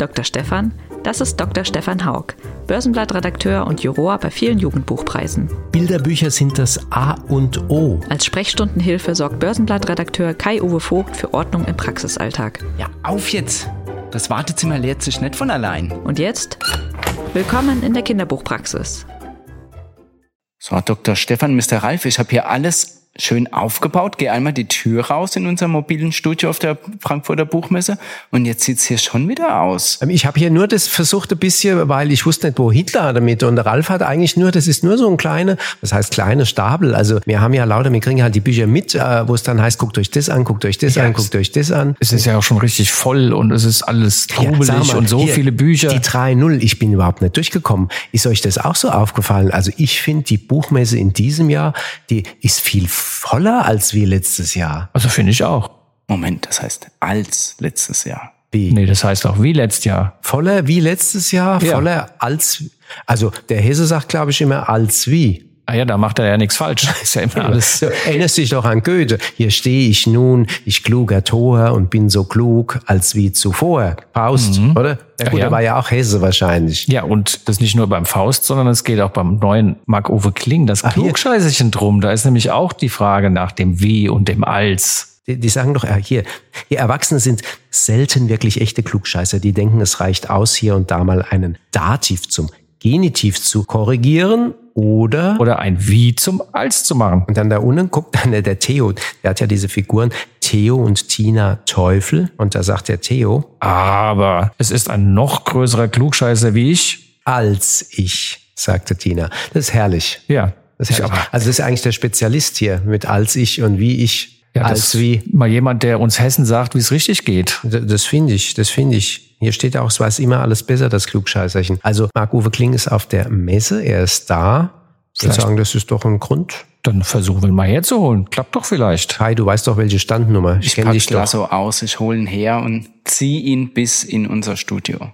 Dr. Stefan, das ist Dr. Stefan Haug, Börsenblattredakteur und Juror bei vielen Jugendbuchpreisen. Bilderbücher sind das A und O. Als Sprechstundenhilfe sorgt Börsenblattredakteur Kai-Uwe Vogt für Ordnung im Praxisalltag. Ja, auf jetzt! Das Wartezimmer leert sich nicht von allein. Und jetzt? Willkommen in der Kinderbuchpraxis. So, Dr. Stefan, Mr. Ralf, ich habe hier alles schön aufgebaut. Gehe einmal die Tür raus in unserem mobilen Studio auf der Frankfurter Buchmesse und jetzt sieht's hier schon wieder aus. Ähm, ich habe hier nur das versucht ein bisschen, weil ich wusste nicht, wo Hitler damit und der Ralf hat eigentlich nur, das ist nur so ein kleiner, das heißt kleine Stapel. Also wir haben ja lauter, wir kriegen halt die Bücher mit, äh, wo es dann heißt, guckt euch das an, guckt euch das ja, an, guckt euch das an. Es ist ja auch schon richtig voll und es ist alles trubelig ja, und so hier, viele Bücher. Die 3.0, ich bin überhaupt nicht durchgekommen. Ist euch das auch so aufgefallen? Also ich finde die Buchmesse in diesem Jahr, die ist viel voller als wie letztes Jahr. Also finde ich auch. Moment, das heißt als letztes Jahr. Wie? Nee, das heißt auch wie letztes Jahr. Voller wie letztes Jahr, ja. voller als, also der Hesse sagt, glaube ich, immer als wie. Ah ja, da macht er ja nichts falsch. Ist ja immer alles. Erinnerst dich doch an Goethe. Hier stehe ich nun, ich kluger Tor und bin so klug als wie zuvor. Faust, mhm. oder? Ja, gut, ja. er war ja auch Hesse wahrscheinlich. Ja, und das nicht nur beim Faust, sondern es geht auch beim neuen Marc-Uwe Kling, das Klugscheißerchen drum. Da ist nämlich auch die Frage nach dem Wie und dem Als. Die, die sagen doch, hier, ihr Erwachsene sind selten wirklich echte Klugscheißer. Die denken, es reicht aus, hier und da mal einen Dativ zum Genitiv zu korrigieren oder oder ein Wie zum Als zu machen. Und dann da unten guckt dann der, der Theo, der hat ja diese Figuren Theo und Tina Teufel und da sagt der Theo, aber es ist ein noch größerer Klugscheißer wie ich als ich, sagte Tina. Das ist herrlich. Ja. Das ist herrlich. Also das ist eigentlich der Spezialist hier mit als ich und wie ich. Ja, als wie mal jemand, der uns Hessen sagt, wie es richtig geht. Das, finde ich, das finde ich. Hier steht auch, es weiß immer alles besser, das Klugscheißerchen. Also Marc-Uwe Kling ist auf der Messe, er ist da. Ich würde sagen, das ist doch ein Grund. Dann versuchen wir mal herzuholen. Klappt doch vielleicht. Hi, du weißt doch, welche Standnummer. Ich, ich kenne dich doch. so aus. Ich hole ihn her und zieh ihn bis in unser Studio.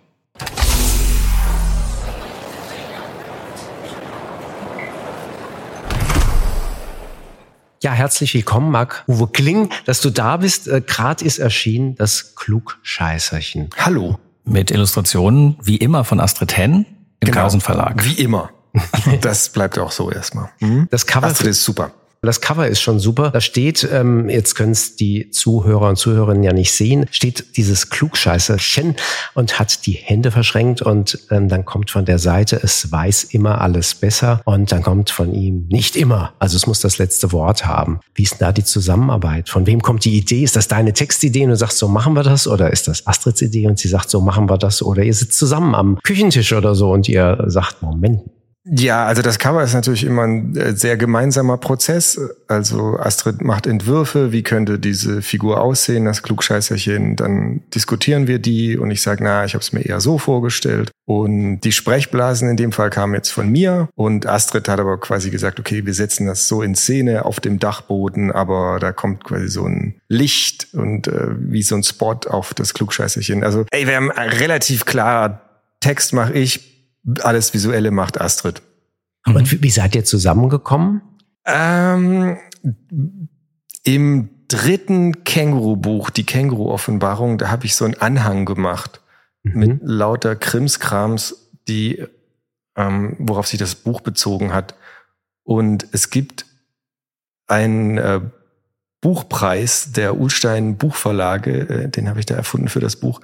Ja, herzlich willkommen, Marc Uwe Kling, dass du da bist. Äh, Grad ist erschienen, das Klugscheißerchen. Hallo. Mit Illustrationen, wie immer, von Astrid Henn im genau. Carlsen Verlag. Wie immer. das bleibt auch so erstmal. Mhm. Das Cover Astrid ist super. Das Cover ist schon super. Da steht, ähm, jetzt können es die Zuhörer und Zuhörerinnen ja nicht sehen, steht dieses Klugscheißerchen und hat die Hände verschränkt und ähm, dann kommt von der Seite, es weiß immer alles besser und dann kommt von ihm nicht immer. Also es muss das letzte Wort haben. Wie ist denn da die Zusammenarbeit? Von wem kommt die Idee? Ist das deine Textidee und du sagst, so machen wir das? Oder ist das Astrids Idee und sie sagt, so machen wir das? Oder ihr sitzt zusammen am Küchentisch oder so und ihr sagt, Moment, ja, also das Cover ist natürlich immer ein äh, sehr gemeinsamer Prozess. Also Astrid macht Entwürfe, wie könnte diese Figur aussehen, das Klugscheißerchen. Dann diskutieren wir die und ich sage, na, ich habe es mir eher so vorgestellt. Und die Sprechblasen in dem Fall kamen jetzt von mir und Astrid hat aber quasi gesagt, okay, wir setzen das so in Szene auf dem Dachboden, aber da kommt quasi so ein Licht und äh, wie so ein Spot auf das Klugscheißerchen. Also, ey, wir haben relativ klar Text mache ich, alles Visuelle macht Astrid. Und wie seid ihr zusammengekommen? Ähm, Im dritten Känguru-Buch, die Känguru-Offenbarung, da habe ich so einen Anhang gemacht mhm. mit lauter Krimskrams, die, ähm, worauf sich das Buch bezogen hat. Und es gibt einen äh, Buchpreis der Ulstein Buchverlage, äh, den habe ich da erfunden für das Buch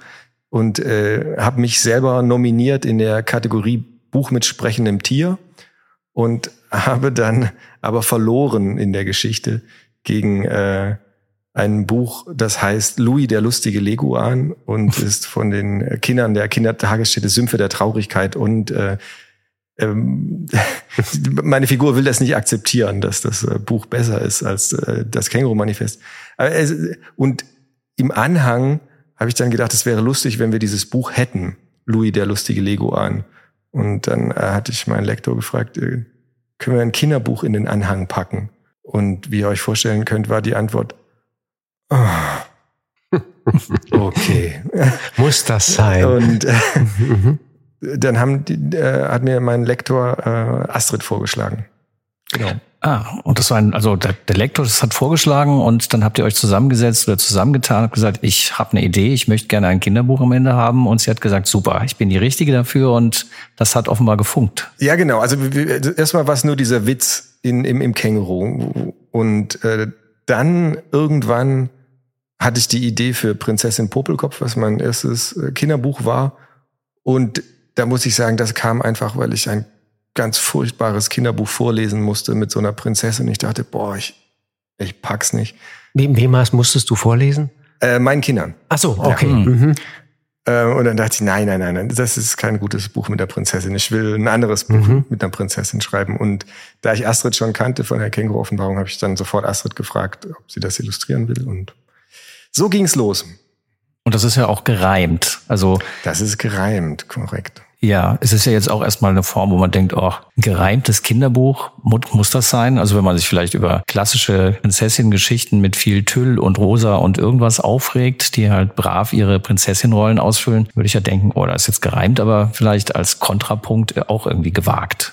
und äh, habe mich selber nominiert in der Kategorie Buch mit sprechendem Tier und habe dann aber verloren in der Geschichte gegen äh, ein Buch, das heißt Louis der lustige Leguan und ist von den Kindern der Kindertagesstätte Sümpfe der Traurigkeit und äh, ähm, meine Figur will das nicht akzeptieren, dass das äh, Buch besser ist als äh, das Känguru-Manifest. Und im Anhang habe ich dann gedacht, es wäre lustig, wenn wir dieses Buch hätten, Louis der lustige Leguan. Und dann äh, hatte ich meinen Lektor gefragt, äh, können wir ein Kinderbuch in den Anhang packen? Und wie ihr euch vorstellen könnt, war die Antwort, oh, okay. Muss das sein? Und äh, dann haben die, äh, hat mir mein Lektor äh, Astrid vorgeschlagen. Genau. Ah, und das war ein, also der, der Lektor, das hat vorgeschlagen und dann habt ihr euch zusammengesetzt oder zusammengetan und gesagt, ich habe eine Idee, ich möchte gerne ein Kinderbuch am Ende haben und sie hat gesagt, super, ich bin die Richtige dafür und das hat offenbar gefunkt. Ja, genau. Also erstmal war es nur dieser Witz in, im, im Känguru und äh, dann irgendwann hatte ich die Idee für Prinzessin Popelkopf, was mein erstes äh, Kinderbuch war und da muss ich sagen, das kam einfach, weil ich ein ganz furchtbares Kinderbuch vorlesen musste mit so einer Prinzessin. Ich dachte, boah, ich, ich pack's nicht. Wem, wem musstest du vorlesen? Äh, meinen Kindern. Ach so, okay. Ja. Mhm. Äh, und dann dachte ich, nein, nein, nein, nein, das ist kein gutes Buch mit der Prinzessin. Ich will ein anderes Buch mhm. mit einer Prinzessin schreiben. Und da ich Astrid schon kannte von der Känguru-Offenbarung, habe ich dann sofort Astrid gefragt, ob sie das illustrieren will. Und so ging's los. Und das ist ja auch gereimt. Also das ist gereimt, korrekt. Ja, es ist ja jetzt auch erstmal eine Form, wo man denkt, oh, gereimtes Kinderbuch, muss das sein? Also wenn man sich vielleicht über klassische Prinzessin-Geschichten mit viel Tüll und Rosa und irgendwas aufregt, die halt brav ihre Prinzessin-Rollen ausfüllen, würde ich ja denken, oh, das ist jetzt gereimt, aber vielleicht als Kontrapunkt auch irgendwie gewagt.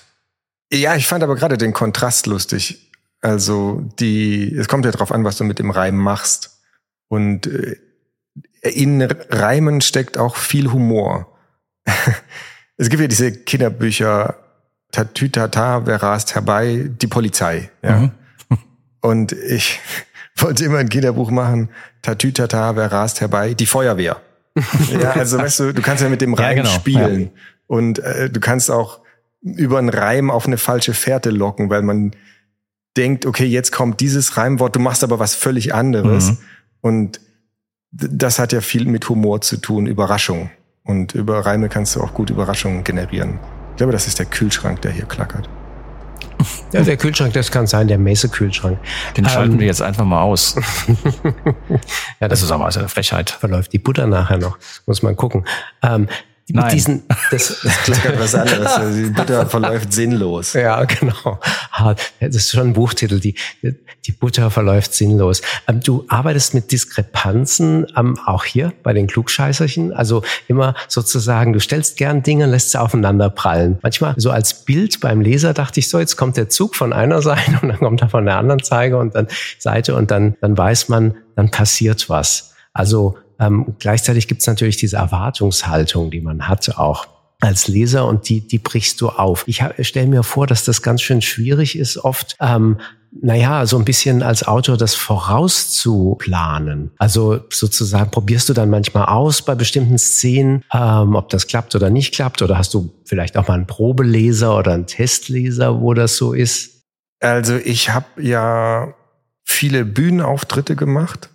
Ja, ich fand aber gerade den Kontrast lustig. Also die, es kommt ja drauf an, was du mit dem Reim machst. Und äh, in Reimen steckt auch viel Humor. es gibt ja diese Kinderbücher, Tatütata, wer rast herbei, die Polizei. Ja. Mhm. Und ich wollte immer ein Kinderbuch machen, Tatütata, wer rast herbei, die Feuerwehr. ja, also weißt du, du kannst ja mit dem Reim ja, genau. spielen. Ja. Und äh, du kannst auch über einen Reim auf eine falsche Fährte locken, weil man denkt, okay, jetzt kommt dieses Reimwort, du machst aber was völlig anderes. Mhm. Und das hat ja viel mit Humor zu tun, Überraschung. Und über Reime kannst du auch gut Überraschungen generieren. Ich glaube, das ist der Kühlschrank, der hier klackert. Ja, der Kühlschrank, das kann sein, der Messe-Kühlschrank. Den ähm, schalten wir jetzt einfach mal aus. ja, das, das ist aber also eine Frechheit. Verläuft die Butter nachher noch. Muss man gucken. Ähm, Nein. Mit diesen, das, das klingt was anderes. Die Butter verläuft sinnlos. Ja, genau. Das ist schon ein Buchtitel. Die, die Butter verläuft sinnlos. Ähm, du arbeitest mit Diskrepanzen ähm, auch hier bei den Klugscheißerchen. Also immer sozusagen, du stellst gern Dinge und lässt sie aufeinander prallen. Manchmal so als Bild beim Leser dachte ich so, jetzt kommt der Zug von einer Seite und dann kommt er von der anderen Zeige und dann Seite und dann, dann weiß man, dann passiert was. Also ähm, gleichzeitig gibt es natürlich diese Erwartungshaltung, die man hat auch als Leser und die, die brichst du auf. Ich stelle mir vor, dass das ganz schön schwierig ist, oft, ähm, naja, so ein bisschen als Autor das vorauszuplanen. Also sozusagen probierst du dann manchmal aus bei bestimmten Szenen, ähm, ob das klappt oder nicht klappt, oder hast du vielleicht auch mal einen Probeleser oder einen Testleser, wo das so ist? Also ich habe ja viele Bühnenauftritte gemacht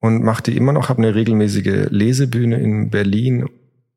und mache die immer noch, habe eine regelmäßige Lesebühne in Berlin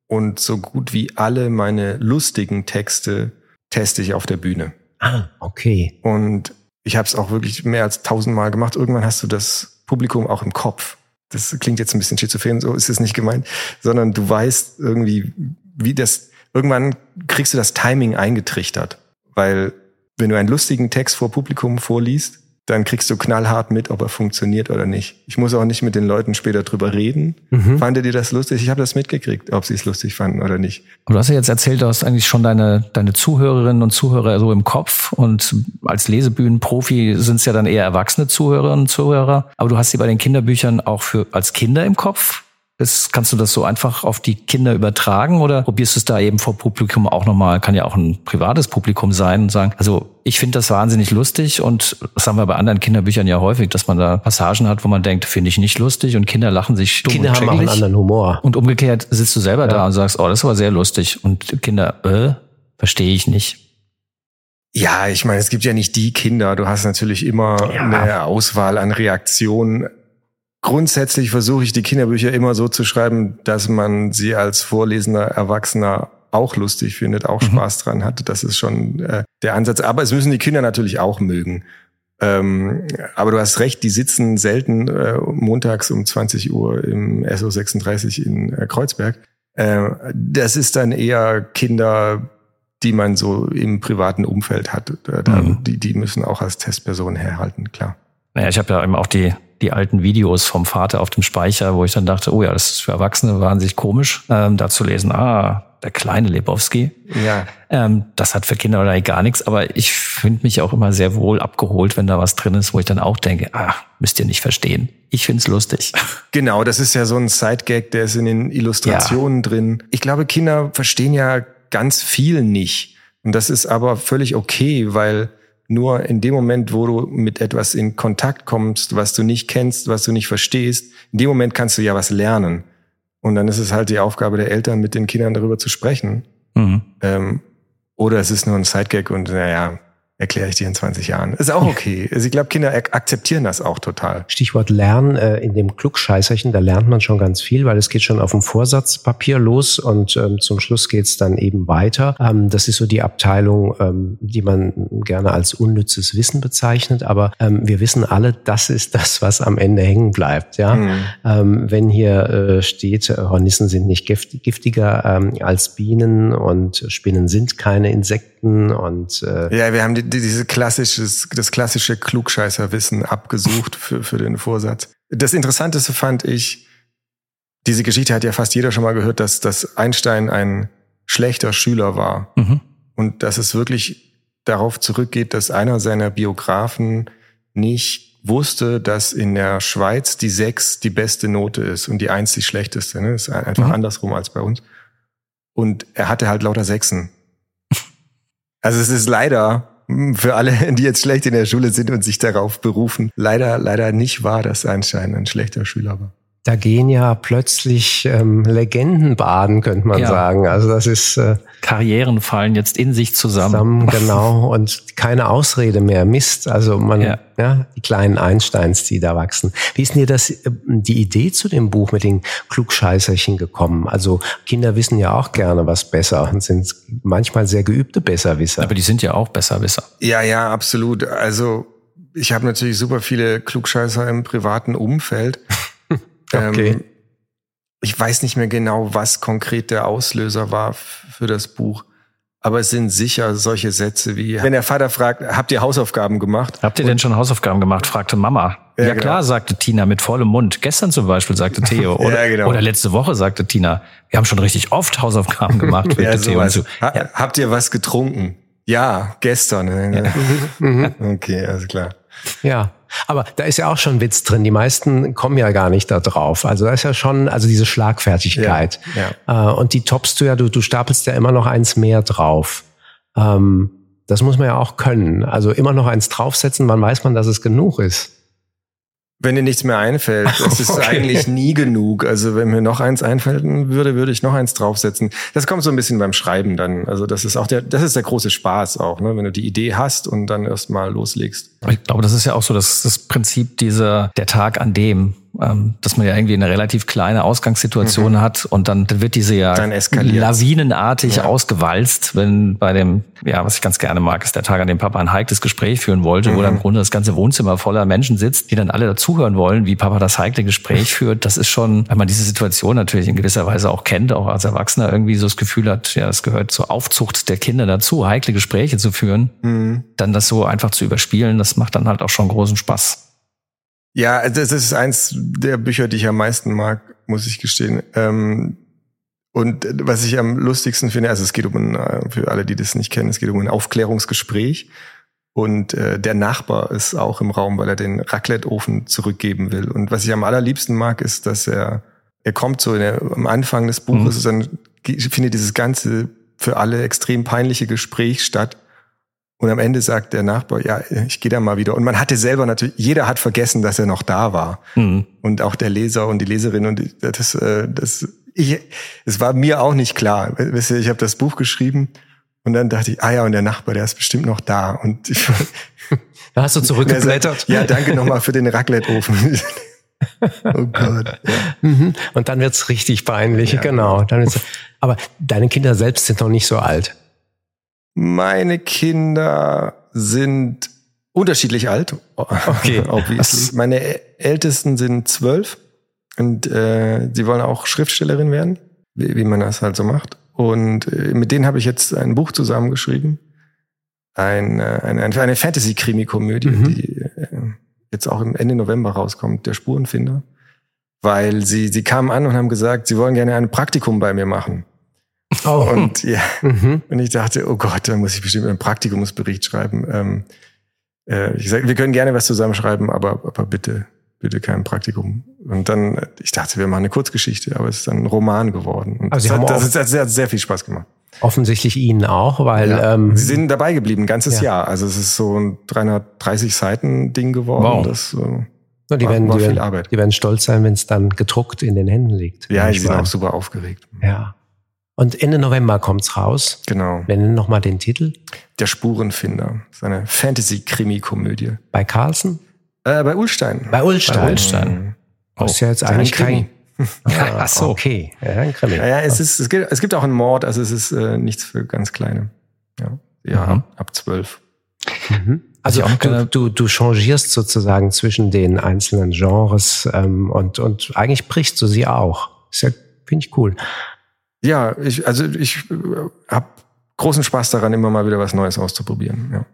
und so gut wie alle meine lustigen Texte teste ich auf der Bühne. Ah, okay. Und ich habe es auch wirklich mehr als tausendmal gemacht. Irgendwann hast du das Publikum auch im Kopf. Das klingt jetzt ein bisschen schizophren, so ist es nicht gemeint, sondern du weißt irgendwie, wie das, irgendwann kriegst du das Timing eingetrichtert. Weil wenn du einen lustigen Text vor Publikum vorliest, dann kriegst du knallhart mit, ob er funktioniert oder nicht. Ich muss auch nicht mit den Leuten später drüber reden. Mhm. Fandet ihr das lustig? Ich habe das mitgekriegt, ob sie es lustig fanden oder nicht. Aber du hast ja jetzt erzählt, du hast eigentlich schon deine, deine Zuhörerinnen und Zuhörer so im Kopf und als Lesebühnenprofi sind es ja dann eher erwachsene Zuhörerinnen und Zuhörer. Aber du hast sie bei den Kinderbüchern auch für als Kinder im Kopf? Ist, kannst du das so einfach auf die Kinder übertragen oder probierst du es da eben vor Publikum auch nochmal, kann ja auch ein privates Publikum sein und sagen, also ich finde das wahnsinnig lustig und das haben wir bei anderen Kinderbüchern ja häufig, dass man da Passagen hat, wo man denkt, finde ich nicht lustig und Kinder lachen sich stumm Kinder und haben auch einen anderen Humor. Und umgekehrt sitzt du selber ja. da und sagst, oh, das war sehr lustig und Kinder, äh, verstehe ich nicht. Ja, ich meine, es gibt ja nicht die Kinder. Du hast natürlich immer ja. eine Auswahl an Reaktionen Grundsätzlich versuche ich die Kinderbücher immer so zu schreiben, dass man sie als vorlesender Erwachsener auch lustig findet, auch mhm. Spaß dran hat. Das ist schon äh, der Ansatz. Aber es müssen die Kinder natürlich auch mögen. Ähm, aber du hast recht, die sitzen selten äh, montags um 20 Uhr im SO36 in äh, Kreuzberg. Äh, das ist dann eher Kinder, die man so im privaten Umfeld hat. Da, mhm. die, die müssen auch als Testperson herhalten, klar. Naja, ich habe ja eben auch die die alten Videos vom Vater auf dem Speicher, wo ich dann dachte, oh ja, das ist für Erwachsene wahnsinnig komisch, ähm, da zu lesen, ah, der kleine Lebowski. Ja. Ähm, das hat für Kinder oder gar nichts, aber ich finde mich auch immer sehr wohl abgeholt, wenn da was drin ist, wo ich dann auch denke, ah, müsst ihr nicht verstehen. Ich find's lustig. Genau, das ist ja so ein Sidegag, der ist in den Illustrationen ja. drin. Ich glaube, Kinder verstehen ja ganz viel nicht. Und das ist aber völlig okay, weil nur in dem Moment, wo du mit etwas in Kontakt kommst, was du nicht kennst, was du nicht verstehst, in dem Moment kannst du ja was lernen. Und dann ist es halt die Aufgabe der Eltern, mit den Kindern darüber zu sprechen. Mhm. Ähm, oder es ist nur ein Sidegag und naja, erkläre ich dir in 20 Jahren. Ist auch okay. Also ich glaube, Kinder akzeptieren das auch total. Stichwort Lernen, äh, in dem Klugscheißerchen, da lernt man schon ganz viel, weil es geht schon auf dem Vorsatzpapier los und ähm, zum Schluss geht's dann eben weiter. Ähm, das ist so die Abteilung, ähm, die man gerne als unnützes Wissen bezeichnet, aber ähm, wir wissen alle, das ist das, was am Ende hängen bleibt. Ja, mhm. Ähm, Wenn hier äh, steht, Hornissen sind nicht gift giftiger ähm, als Bienen und Spinnen sind keine Insekten und äh, ja, wir haben die diese klassisches, das klassische Klugscheißerwissen abgesucht für, für den Vorsatz. Das Interessanteste fand ich, diese Geschichte hat ja fast jeder schon mal gehört, dass, dass Einstein ein schlechter Schüler war. Mhm. Und dass es wirklich darauf zurückgeht, dass einer seiner Biografen nicht wusste, dass in der Schweiz die sechs die beste Note ist und die eins die schlechteste. Ne? Ist einfach mhm. andersrum als bei uns. Und er hatte halt lauter Sechsen. Also es ist leider für alle, die jetzt schlecht in der Schule sind und sich darauf berufen, leider, leider nicht wahr, dass Einstein ein schlechter Schüler war. Da gehen ja plötzlich ähm, Legenden baden, könnte man ja. sagen. Also das ist äh, Karrieren fallen jetzt in sich zusammen. zusammen. Genau und keine Ausrede mehr. Mist. Also man, ja. ja. die kleinen Einsteins, die da wachsen. Wie ist denn dir das äh, die Idee zu dem Buch mit den Klugscheißerchen gekommen? Also Kinder wissen ja auch gerne was besser und sind manchmal sehr geübte Besserwisser. Aber die sind ja auch Besserwisser. Ja, ja, absolut. Also ich habe natürlich super viele Klugscheißer im privaten Umfeld. Okay. Ähm, ich weiß nicht mehr genau, was konkret der Auslöser war für das Buch. Aber es sind sicher solche Sätze wie, wenn der Vater fragt, habt ihr Hausaufgaben gemacht? Habt ihr denn schon Hausaufgaben gemacht? fragte Mama. Ja, ja klar, genau. sagte Tina mit vollem Mund. Gestern zum Beispiel, sagte Theo. Oder, ja, genau. oder letzte Woche, sagte Tina. Wir haben schon richtig oft Hausaufgaben gemacht, ja, Theo. Ha ja. Habt ihr was getrunken? Ja, gestern. Ja. okay, alles klar. Ja. Aber da ist ja auch schon Witz drin. Die meisten kommen ja gar nicht da drauf. Also da ist ja schon, also diese Schlagfertigkeit. Ja, ja. Äh, und die toppst du ja, du, du stapelst ja immer noch eins mehr drauf. Ähm, das muss man ja auch können. Also immer noch eins draufsetzen, wann weiß man, dass es genug ist. Wenn dir nichts mehr einfällt, es ist okay. eigentlich nie genug. Also wenn mir noch eins einfallen würde, würde ich noch eins draufsetzen. Das kommt so ein bisschen beim Schreiben dann. Also das ist auch der, das ist der große Spaß auch, ne? wenn du die Idee hast und dann erst mal loslegst. Ich glaube, das ist ja auch so das, das Prinzip dieser, der Tag an dem, ähm, dass man ja irgendwie eine relativ kleine Ausgangssituation mhm. hat und dann, wird diese ja lawinenartig ja. ausgewalzt, wenn bei dem, ja, was ich ganz gerne mag, ist der Tag, an dem Papa ein heikles Gespräch führen wollte, mhm. wo dann im Grunde das ganze Wohnzimmer voller Menschen sitzt, die dann alle dazuhören wollen, wie Papa das heikle Gespräch führt. Das ist schon, wenn man diese Situation natürlich in gewisser Weise auch kennt, auch als Erwachsener irgendwie so das Gefühl hat, ja, es gehört zur Aufzucht der Kinder dazu, heikle Gespräche zu führen, mhm. dann das so einfach zu überspielen, das macht dann halt auch schon großen Spaß. Ja, das ist eins der Bücher, die ich am meisten mag, muss ich gestehen. Ähm, und was ich am lustigsten finde, also es geht um, ein, für alle, die das nicht kennen, es geht um ein Aufklärungsgespräch. Und äh, der Nachbar ist auch im Raum, weil er den Raclette-Ofen zurückgeben will. Und was ich am allerliebsten mag, ist, dass er, er kommt so der, am Anfang des Buches, mhm. dann findet dieses ganze für alle extrem peinliche Gespräch statt. Und am Ende sagt der Nachbar, ja, ich gehe da mal wieder. Und man hatte selber natürlich, jeder hat vergessen, dass er noch da war. Mhm. Und auch der Leser und die Leserin und das, äh, das, ich, es war mir auch nicht klar. Wisst ihr, ich habe das Buch geschrieben und dann dachte ich, ah ja, und der Nachbar, der ist bestimmt noch da. Und ich, da hast du zurückgeblättert. ja, danke nochmal für den Raclette-Ofen. oh Gott. Ja. Mhm. Und dann wird's richtig peinlich, ja, genau. Dann wird's, aber deine Kinder selbst sind noch nicht so alt. Meine Kinder sind unterschiedlich alt. Okay. Meine Ältesten sind zwölf und äh, sie wollen auch Schriftstellerin werden, wie, wie man das halt so macht. Und äh, mit denen habe ich jetzt ein Buch zusammengeschrieben. Ein, äh, eine, eine Fantasy-Krimi-Komödie, mhm. die äh, jetzt auch im Ende November rauskommt, der Spurenfinder. Weil sie, sie kamen an und haben gesagt, sie wollen gerne ein Praktikum bei mir machen. Oh. Und ja, mhm. und ich dachte, oh Gott, da muss ich bestimmt einen Praktikumsbericht schreiben. Ähm, äh, ich sag, wir können gerne was zusammenschreiben, aber, aber bitte, bitte kein Praktikum. Und dann, ich dachte, wir machen eine Kurzgeschichte, aber es ist dann ein Roman geworden. Und also das, hat, das, das, hat sehr viel Spaß gemacht. Offensichtlich Ihnen auch, weil ja. ähm, Sie sind dabei geblieben, ein ganzes ja. Jahr. Also es ist so ein 330 Seiten Ding geworden. Wow. Das äh, ja, die, war, werden, war die, werden, die werden stolz sein, wenn es dann gedruckt in den Händen liegt. Ja, ich bin auch super aufgeregt. Ja. Und Ende November kommt's raus. Genau. Nennen noch mal den Titel. Der Spurenfinder. Das ist eine Fantasy-Krimi-Komödie. Bei Carlsen? Äh, bei Ulstein. Bei Ulstein. Bei Ulstein. Oh, ist ja jetzt eigentlich kein, Ah, Ach so. Okay. Ja, ein Krimi. Ja, ja es, ist, es, gibt, es gibt auch einen Mord, also es ist äh, nichts für ganz Kleine. Ja, ja mhm. ab zwölf. Mhm. Also du, du, du changierst sozusagen zwischen den einzelnen Genres ähm, und, und eigentlich brichst du sie auch. Ist ja, finde ich cool. Ja, ich, also ich äh, habe großen Spaß daran, immer mal wieder was Neues auszuprobieren. Ja.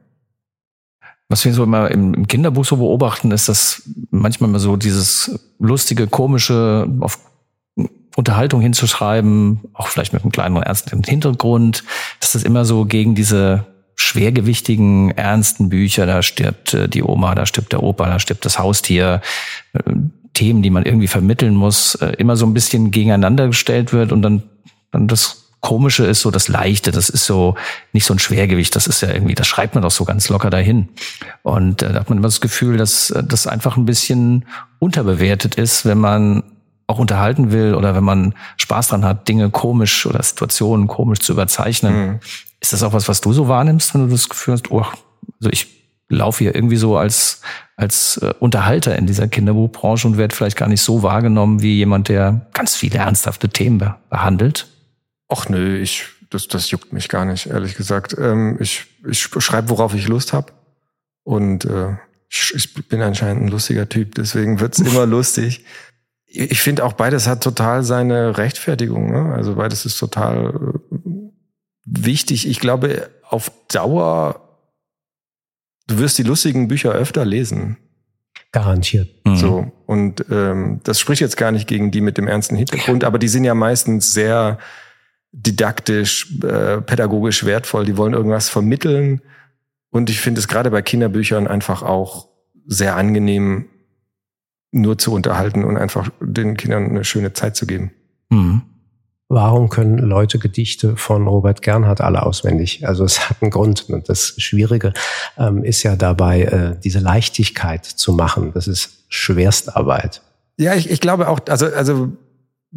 Was wir so immer im, Kinderbuch so beobachten, ist, dass manchmal mal so dieses lustige, komische auf Unterhaltung hinzuschreiben, auch vielleicht mit einem kleineren ernsten Hintergrund, dass das immer so gegen diese schwergewichtigen, ernsten Bücher, da stirbt äh, die Oma, da stirbt der Opa, da stirbt das Haustier, äh, Themen, die man irgendwie vermitteln muss, immer so ein bisschen gegeneinander gestellt wird und dann, dann das Komische ist so das Leichte, das ist so nicht so ein Schwergewicht, das ist ja irgendwie, das schreibt man doch so ganz locker dahin. Und äh, da hat man immer das Gefühl, dass äh, das einfach ein bisschen unterbewertet ist, wenn man auch unterhalten will oder wenn man Spaß dran hat, Dinge komisch oder Situationen komisch zu überzeichnen. Mhm. Ist das auch was, was du so wahrnimmst, wenn du das Gefühl hast, oh, also ich laufe hier irgendwie so als, als äh, Unterhalter in dieser Kinderbuchbranche und werde vielleicht gar nicht so wahrgenommen wie jemand, der ganz viele ernsthafte Themen behandelt? Ach nö, ich, das, das juckt mich gar nicht, ehrlich gesagt. Ähm, ich ich schreibe, worauf ich Lust habe. Und äh, ich, ich bin anscheinend ein lustiger Typ, deswegen wird's immer lustig. Ich finde auch beides hat total seine Rechtfertigung. Ne? Also beides ist total äh, wichtig. Ich glaube, auf Dauer, du wirst die lustigen Bücher öfter lesen. Garantiert. Mhm. So. Und ähm, das spricht jetzt gar nicht gegen die mit dem ernsten Hintergrund, aber die sind ja meistens sehr didaktisch, äh, pädagogisch wertvoll. Die wollen irgendwas vermitteln. Und ich finde es gerade bei Kinderbüchern einfach auch sehr angenehm, nur zu unterhalten und einfach den Kindern eine schöne Zeit zu geben. Mhm. Warum können Leute Gedichte von Robert Gernhardt alle auswendig? Also es hat einen Grund. Und das Schwierige ähm, ist ja dabei, äh, diese Leichtigkeit zu machen. Das ist Schwerstarbeit. Ja, ich, ich glaube auch, also, also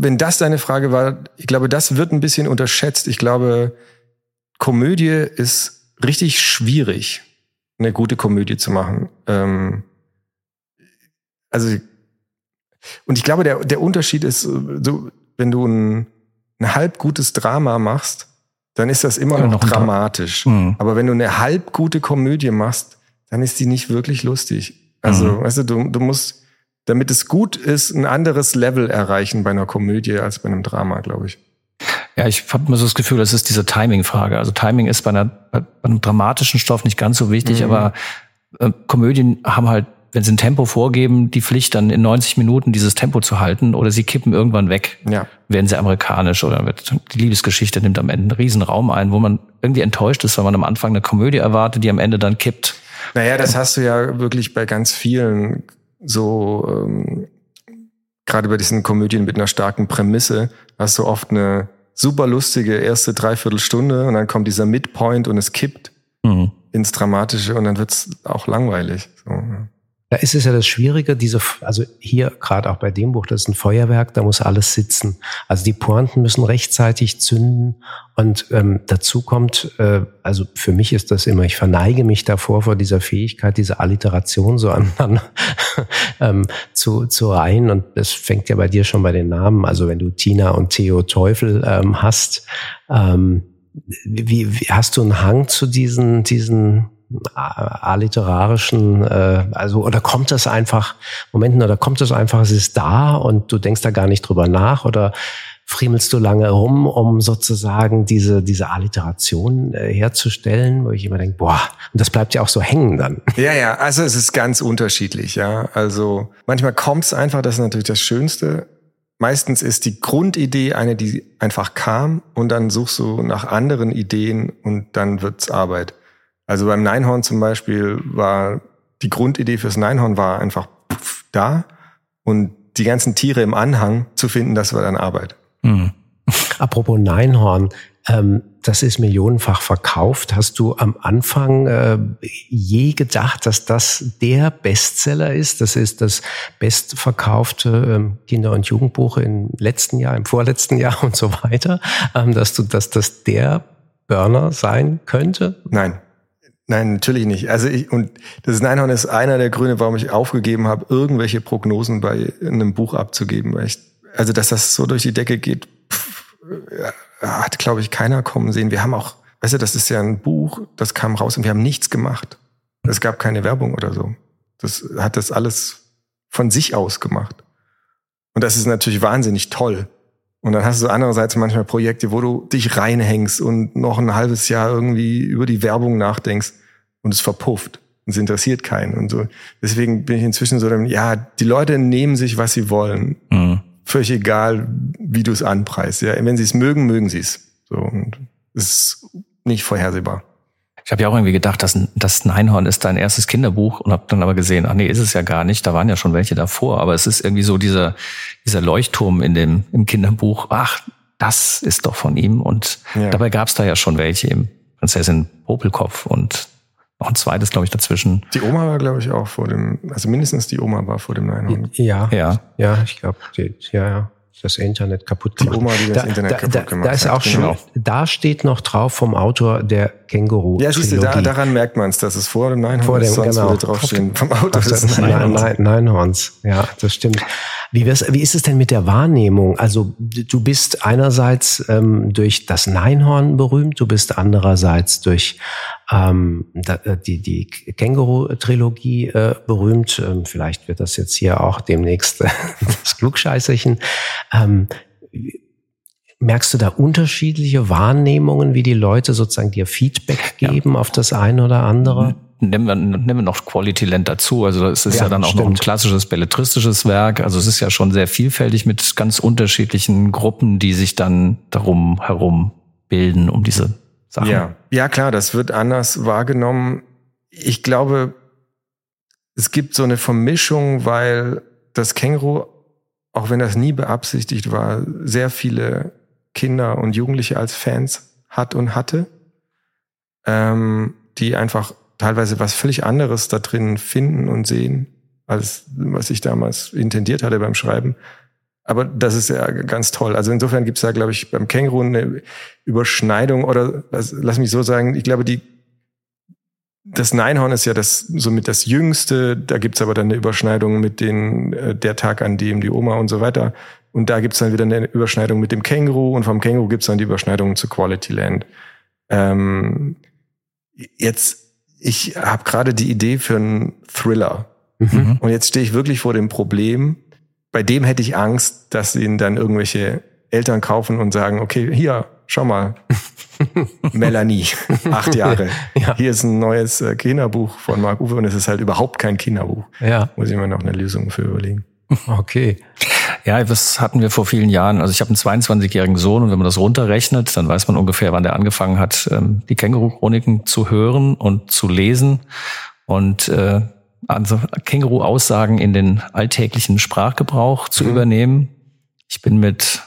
wenn das deine Frage war, ich glaube, das wird ein bisschen unterschätzt. Ich glaube, Komödie ist richtig schwierig, eine gute Komödie zu machen. Ähm, also, und ich glaube, der, der Unterschied ist, so, wenn du ein, ein halb gutes Drama machst, dann ist das immer ja, noch, dramatisch. Mhm. Aber wenn du eine halb gute Komödie machst, dann ist die nicht wirklich lustig. Also, mhm. weißt du, du, du musst, damit es gut ist, ein anderes Level erreichen bei einer Komödie als bei einem Drama, glaube ich. Ja, ich habe immer so das Gefühl, das ist diese Timing-Frage. Also Timing ist bei, einer, bei einem dramatischen Stoff nicht ganz so wichtig, mhm. aber äh, Komödien haben halt, wenn sie ein Tempo vorgeben, die Pflicht dann in 90 Minuten dieses Tempo zu halten oder sie kippen irgendwann weg. Ja. Werden sie amerikanisch oder wird, die Liebesgeschichte nimmt am Ende einen riesen Raum ein, wo man irgendwie enttäuscht ist, weil man am Anfang eine Komödie erwartet, die am Ende dann kippt. Naja, das hast du ja wirklich bei ganz vielen so ähm, gerade bei diesen Komödien mit einer starken Prämisse hast du oft eine super lustige erste Dreiviertelstunde und dann kommt dieser Midpoint und es kippt mhm. ins Dramatische und dann wird's auch langweilig. So, ja. Da ist es ja das Schwierige, diese, also hier gerade auch bei dem Buch, das ist ein Feuerwerk, da muss alles sitzen. Also die Pointen müssen rechtzeitig zünden und ähm, dazu kommt, äh, also für mich ist das immer, ich verneige mich davor vor dieser Fähigkeit, diese Alliteration so aneinander ähm, zu, zu reihen und das fängt ja bei dir schon bei den Namen, also wenn du Tina und Theo Teufel ähm, hast, ähm, wie, wie, hast du einen Hang zu diesen, diesen alliterarischen, äh, also oder kommt das einfach, Momenten, oder kommt das einfach, es ist da und du denkst da gar nicht drüber nach oder friemelst du lange rum, um sozusagen diese, diese Alliteration äh, herzustellen, wo ich immer denke, boah, und das bleibt ja auch so hängen dann. Ja, ja, also es ist ganz unterschiedlich, ja. Also manchmal kommt es einfach, das ist natürlich das Schönste. Meistens ist die Grundidee eine, die einfach kam und dann suchst du nach anderen Ideen und dann wird's Arbeit. Also beim Neinhorn zum Beispiel war die Grundidee fürs Neinhorn war einfach da und die ganzen Tiere im Anhang zu finden, das war dann Arbeit. Mhm. Apropos Neinhorn, ähm, das ist millionenfach verkauft. Hast du am Anfang äh, je gedacht, dass das der Bestseller ist? Das ist das bestverkaufte ähm, Kinder- und Jugendbuch im letzten Jahr, im vorletzten Jahr und so weiter, ähm, dass du, dass das der Burner sein könnte? Nein. Nein, natürlich nicht. Also ich, und das Neinhorn ist einer der Gründe, warum ich aufgegeben habe, irgendwelche Prognosen bei einem Buch abzugeben, weil ich also dass das so durch die Decke geht, pff, hat, glaube ich, keiner kommen sehen. Wir haben auch, weißt du, das ist ja ein Buch, das kam raus und wir haben nichts gemacht. Es gab keine Werbung oder so. Das hat das alles von sich aus gemacht. Und das ist natürlich wahnsinnig toll. Und dann hast du andererseits manchmal Projekte, wo du dich reinhängst und noch ein halbes Jahr irgendwie über die Werbung nachdenkst und es verpufft. Und es interessiert keinen und so. Deswegen bin ich inzwischen so, ja, die Leute nehmen sich, was sie wollen. Mhm völlig egal, wie du es anpreist. Ja, wenn sie es mögen, mögen sie es. So, und es ist nicht vorhersehbar. Ich habe ja auch irgendwie gedacht, dass das Neinhorn ist dein erstes Kinderbuch und habe dann aber gesehen, ach nee, ist es ja gar nicht. Da waren ja schon welche davor, aber es ist irgendwie so dieser dieser Leuchtturm in dem im Kinderbuch. Ach, das ist doch von ihm und ja. dabei gab es da ja schon welche im Prinzessin Popelkopf und noch ein zweites, glaube ich, dazwischen. Die Oma war, glaube ich, auch vor dem, also mindestens die Oma war vor dem Neinhorn. Ja, ja, ja, ich glaube, ja, ja das Internet kaputt gemacht. Die Oma, die das da, Internet da, kaputt da, gemacht Da ist auch schon, genau. da steht noch drauf vom Autor der Känguru. Ja, siehst du, da, daran merkt man es, dass es vor dem Neinhorn vor dem, sonst genau. würde draufstehen. Vom Autor des Neinhorns. Neinhorns. Ja, das stimmt. Wie, wie ist es denn mit der Wahrnehmung? Also du bist einerseits ähm, durch das Neinhorn berühmt, du bist andererseits durch ähm, äh, die, die Känguru-Trilogie äh, berühmt. Ähm, vielleicht wird das jetzt hier auch demnächst das Klugscheißerchen. Ähm, merkst du da unterschiedliche Wahrnehmungen, wie die Leute sozusagen dir Feedback geben ja. auf das eine oder andere? Nehmen wir, nehmen wir noch Quality Land dazu. Also es ist ja, ja dann auch stimmt. noch ein klassisches belletristisches Werk. Also es ist ja schon sehr vielfältig mit ganz unterschiedlichen Gruppen, die sich dann darum herum bilden, um diese Sachen. Ja, ja klar, das wird anders wahrgenommen. Ich glaube, es gibt so eine Vermischung, weil das Känguru, auch wenn das nie beabsichtigt war, sehr viele Kinder und Jugendliche als Fans hat und hatte, ähm, die einfach teilweise was völlig anderes da drin finden und sehen, als was ich damals intendiert hatte beim Schreiben. Aber das ist ja ganz toll. Also insofern gibt es da, glaube ich, beim Känguru eine Überschneidung oder lass, lass mich so sagen, ich glaube, die das Neinhorn ist ja das somit das Jüngste, da gibt's aber dann eine Überschneidung mit den äh, der Tag, an dem die Oma und so weiter. Und da gibt's dann wieder eine Überschneidung mit dem Känguru und vom Känguru gibt's dann die Überschneidung zu Quality Land. Ähm, jetzt, ich habe gerade die Idee für einen Thriller. Mhm. Und jetzt stehe ich wirklich vor dem Problem, bei dem hätte ich Angst, dass ihn dann irgendwelche Eltern kaufen und sagen, okay, hier, schau mal, Melanie, acht Jahre. ja. Hier ist ein neues äh, Kinderbuch von Marc Uwe und es ist halt überhaupt kein Kinderbuch. Ja. Muss ich mir noch eine Lösung für überlegen. Okay. Ja, das hatten wir vor vielen Jahren. Also ich habe einen 22-jährigen Sohn und wenn man das runterrechnet, dann weiß man ungefähr, wann der angefangen hat, ähm, die Känguru-Chroniken zu hören und zu lesen. Und äh, also Känguru-Aussagen in den alltäglichen Sprachgebrauch zu mhm. übernehmen. Ich bin mit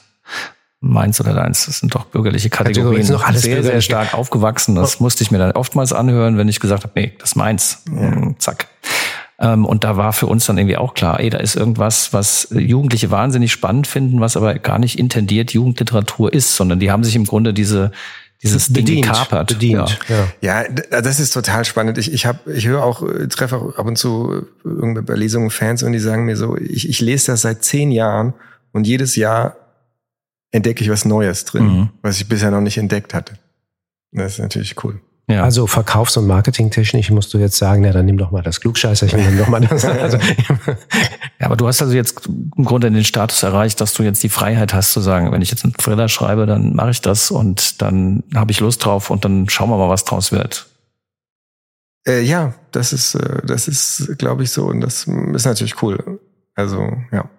meins oder deins, das sind doch bürgerliche Kategorien, noch alles sehr, sehr stark aufgewachsen. Das musste ich mir dann oftmals anhören, wenn ich gesagt habe, nee, das ist meins. Ja. Zack. Ähm, und da war für uns dann irgendwie auch klar, ey, da ist irgendwas, was Jugendliche wahnsinnig spannend finden, was aber gar nicht intendiert Jugendliteratur ist, sondern die haben sich im Grunde diese dieses bedient, Ding gekapert. Bedient, ja. ja. das ist total spannend. Ich, ich, hab, ich höre auch, äh, treffe auch ab und zu äh, irgendeine bei Lesungen Fans und die sagen mir so, ich, ich lese das seit zehn Jahren und jedes Jahr entdecke ich was Neues drin, mhm. was ich bisher noch nicht entdeckt hatte. Das ist natürlich cool. Ja. Also verkaufs- und marketingtechnisch musst du jetzt sagen, ja, dann nimm doch mal das Klugscheißerchen, nimm doch mal das. Also, ja, aber du hast also jetzt im Grunde den Status erreicht, dass du jetzt die Freiheit hast zu sagen, wenn ich jetzt einen Thriller schreibe, dann mache ich das und dann habe ich Lust drauf und dann schauen wir mal, was draus wird. Äh, ja, das ist, äh, das ist, glaube ich, so und das ist natürlich cool. Also, ja.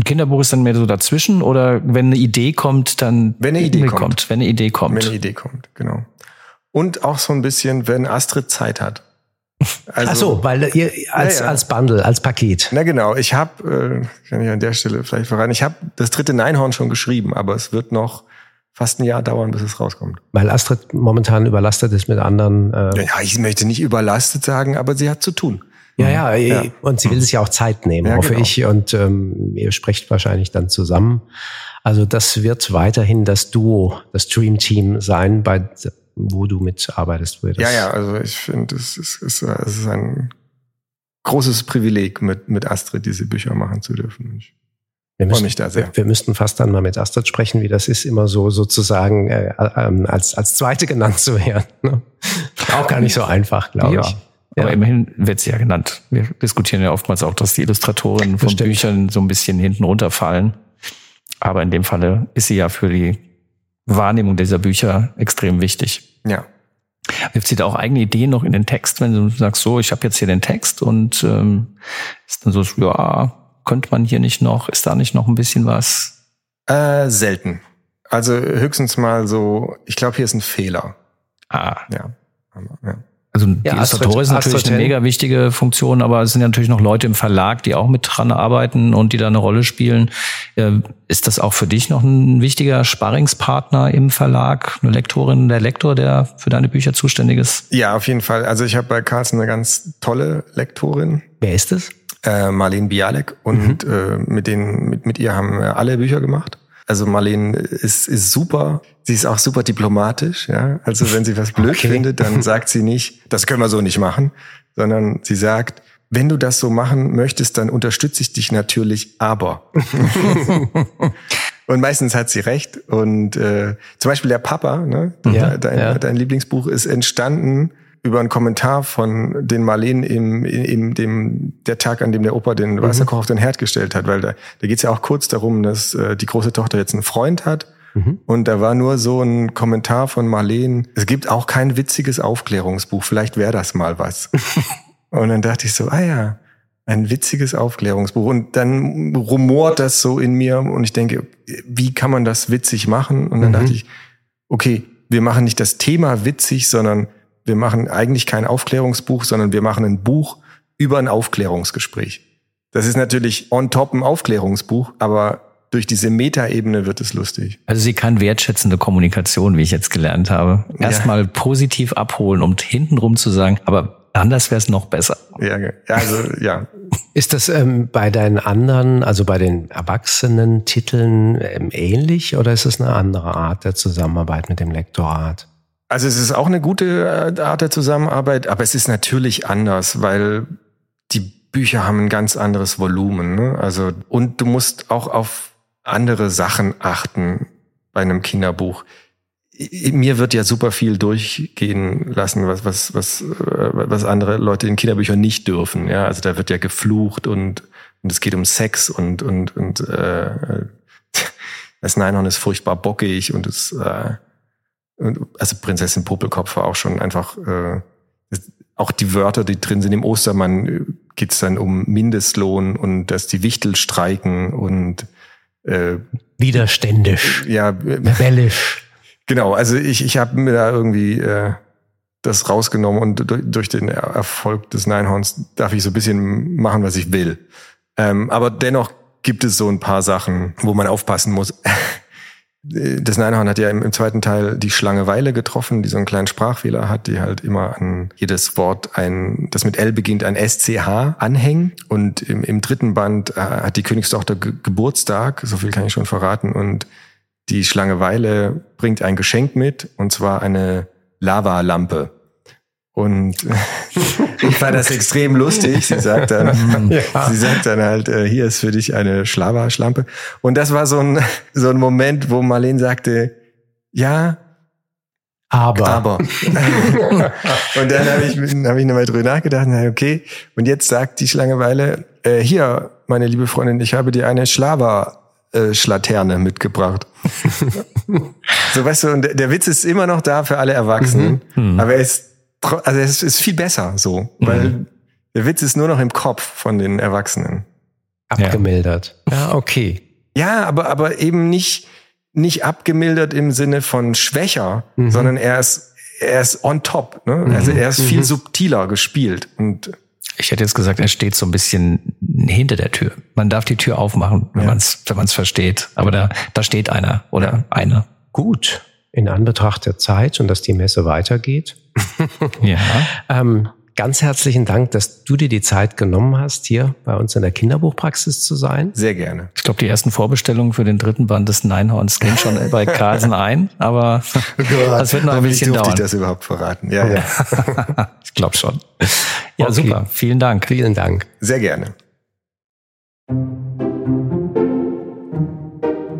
Ein Kinderbuch ist dann mehr so dazwischen oder wenn eine Idee kommt, dann wenn eine Idee kommt. kommt. wenn eine Idee kommt. Wenn eine Idee kommt, genau. Und auch so ein bisschen, wenn Astrid Zeit hat. Also, Ach so, weil ihr als ja, ja. als Bundle, als Paket. Na genau, ich habe, äh, kann ich an der Stelle vielleicht verraten, ich habe das dritte Neinhorn schon geschrieben, aber es wird noch fast ein Jahr dauern, bis es rauskommt. Weil Astrid momentan überlastet ist mit anderen. Äh ja, ich möchte nicht überlastet sagen, aber sie hat zu tun. Ja, ja, ja. und sie will sich ja auch Zeit nehmen, ja, hoffe genau. ich. Und ähm, ihr sprecht wahrscheinlich dann zusammen. Also das wird weiterhin das Duo, das Dream Team sein, bei wo du mitarbeitest. Ja, ja, also ich finde, es ist, es ist ein großes Privileg, mit, mit Astrid diese Bücher machen zu dürfen. Ich wir müssen, mich da sehr. Wir, müssten fast dann mal mit Astrid sprechen, wie das ist, immer so sozusagen äh, äh, als, als Zweite genannt zu werden. Ne? Auch gar nicht so einfach, glaube ja. Ich. Aber ja. immerhin wird sie ja genannt. Wir diskutieren ja oftmals auch, dass die Illustratorinnen von Bestimmt. Büchern so ein bisschen hinten runterfallen. Aber in dem Falle ist sie ja für die Wahrnehmung dieser Bücher extrem wichtig. Ja. Wirft sie da auch eigene Ideen noch in den Text, wenn du sagst, so, ich habe jetzt hier den Text und ähm, ist dann so, ja, könnte man hier nicht noch, ist da nicht noch ein bisschen was? Äh, selten. Also höchstens mal so, ich glaube, hier ist ein Fehler. Ah. Ja. ja. Also die ja, Illustratorin ist natürlich Astrid eine mega wichtige Funktion, aber es sind ja natürlich noch Leute im Verlag, die auch mit dran arbeiten und die da eine Rolle spielen. Äh, ist das auch für dich noch ein wichtiger Sparringspartner im Verlag, eine Lektorin, der Lektor, der für deine Bücher zuständig ist? Ja, auf jeden Fall. Also ich habe bei Carlsen eine ganz tolle Lektorin. Wer ist es? Äh, Marlene Bialek und mhm. äh, mit denen mit, mit ihr haben wir alle Bücher gemacht. Also Marlene ist, ist super. Sie ist auch super diplomatisch, ja. Also wenn sie was blöd okay. findet, dann sagt sie nicht, das können wir so nicht machen, sondern sie sagt, wenn du das so machen möchtest, dann unterstütze ich dich natürlich, aber. und meistens hat sie recht. Und äh, zum Beispiel der Papa, ne? Ja, dein, ja. dein Lieblingsbuch ist entstanden über einen Kommentar von den Marleen im, im dem der Tag, an dem der Opa den mhm. Wasserkocher auf den Herd gestellt hat, weil da, da geht es ja auch kurz darum, dass äh, die große Tochter jetzt einen Freund hat. Mhm. Und da war nur so ein Kommentar von Marleen. Es gibt auch kein witziges Aufklärungsbuch. Vielleicht wäre das mal was. und dann dachte ich so, ah ja, ein witziges Aufklärungsbuch. Und dann rumort das so in mir und ich denke, wie kann man das witzig machen? Und dann mhm. dachte ich, okay, wir machen nicht das Thema witzig, sondern wir machen eigentlich kein Aufklärungsbuch, sondern wir machen ein Buch über ein Aufklärungsgespräch. Das ist natürlich on top ein Aufklärungsbuch, aber durch diese Metaebene wird es lustig. Also sie kann wertschätzende Kommunikation, wie ich jetzt gelernt habe. Erstmal ja. positiv abholen, um hintenrum zu sagen, aber anders wäre es noch besser. Ja, also ja. Ist das ähm, bei deinen anderen, also bei den erwachsenen Titeln ähm, ähnlich oder ist es eine andere Art der Zusammenarbeit mit dem Lektorat? Also es ist auch eine gute äh, Art der Zusammenarbeit, aber es ist natürlich anders, weil die Bücher haben ein ganz anderes Volumen. Ne? Also und du musst auch auf andere Sachen achten bei einem Kinderbuch. Mir wird ja super viel durchgehen lassen, was was was äh, was andere Leute in Kinderbüchern nicht dürfen. Ja, also da wird ja geflucht und und es geht um Sex und und und äh, das Neinhorn ist furchtbar bockig und es äh, also Prinzessin Popelkopf war auch schon einfach, äh, auch die Wörter, die drin sind im Ostermann, äh, geht's dann um Mindestlohn und dass die Wichtel streiken und äh, widerständisch, ja, rebellisch. Genau, also ich, ich habe mir da irgendwie äh, das rausgenommen und durch, durch den Erfolg des Neinhorns darf ich so ein bisschen machen, was ich will. Ähm, aber dennoch gibt es so ein paar Sachen, wo man aufpassen muss. das Neinhorn hat ja im, im, zweiten Teil die Schlange Weile getroffen, die so einen kleinen Sprachfehler hat, die halt immer an jedes Wort ein, das mit L beginnt, ein SCH anhängen. Und im, im dritten Band äh, hat die Königstochter Ge Geburtstag, so viel kann ich schon verraten, und die Schlange Weile bringt ein Geschenk mit, und zwar eine Lavalampe. Und ich fand das extrem lustig. Sie sagt dann, ja. sie sagt dann halt, äh, hier ist für dich eine Schlava-Schlampe. Und das war so ein, so ein Moment, wo Marlene sagte, ja, aber. Aber. und dann habe ich, hab ich nochmal drüber nachgedacht, okay, und jetzt sagt die Schlangeweile, äh, hier, meine liebe Freundin, ich habe dir eine Schlava-Schlaterne mitgebracht. so weißt du, und der, der, Witz ist immer noch da für alle Erwachsenen, mhm. mhm. aber er ist, also es ist viel besser so, weil mhm. der Witz ist nur noch im Kopf von den Erwachsenen. Abgemildert. Ja, ja okay. Ja, aber, aber eben nicht, nicht abgemildert im Sinne von schwächer, mhm. sondern er ist, er ist on top. Ne? Mhm. Also er ist viel mhm. subtiler gespielt. Und ich hätte jetzt gesagt, er steht so ein bisschen hinter der Tür. Man darf die Tür aufmachen, wenn ja. man es wenn man's versteht. Aber da, da steht einer oder ja. eine. Gut. In Anbetracht der Zeit und dass die Messe weitergeht. ja. ähm, Ganz herzlichen Dank, dass du dir die Zeit genommen hast, hier bei uns in der Kinderbuchpraxis zu sein. Sehr gerne. Ich glaube, die ersten Vorbestellungen für den dritten Band des Neinhorns gehen schon bei Carlsen ein, aber oh das wird noch ein bisschen dauern. ich das überhaupt verraten? Ja, ja. ich glaube schon. Ja, okay. super. Vielen Dank. Vielen Dank. Sehr gerne.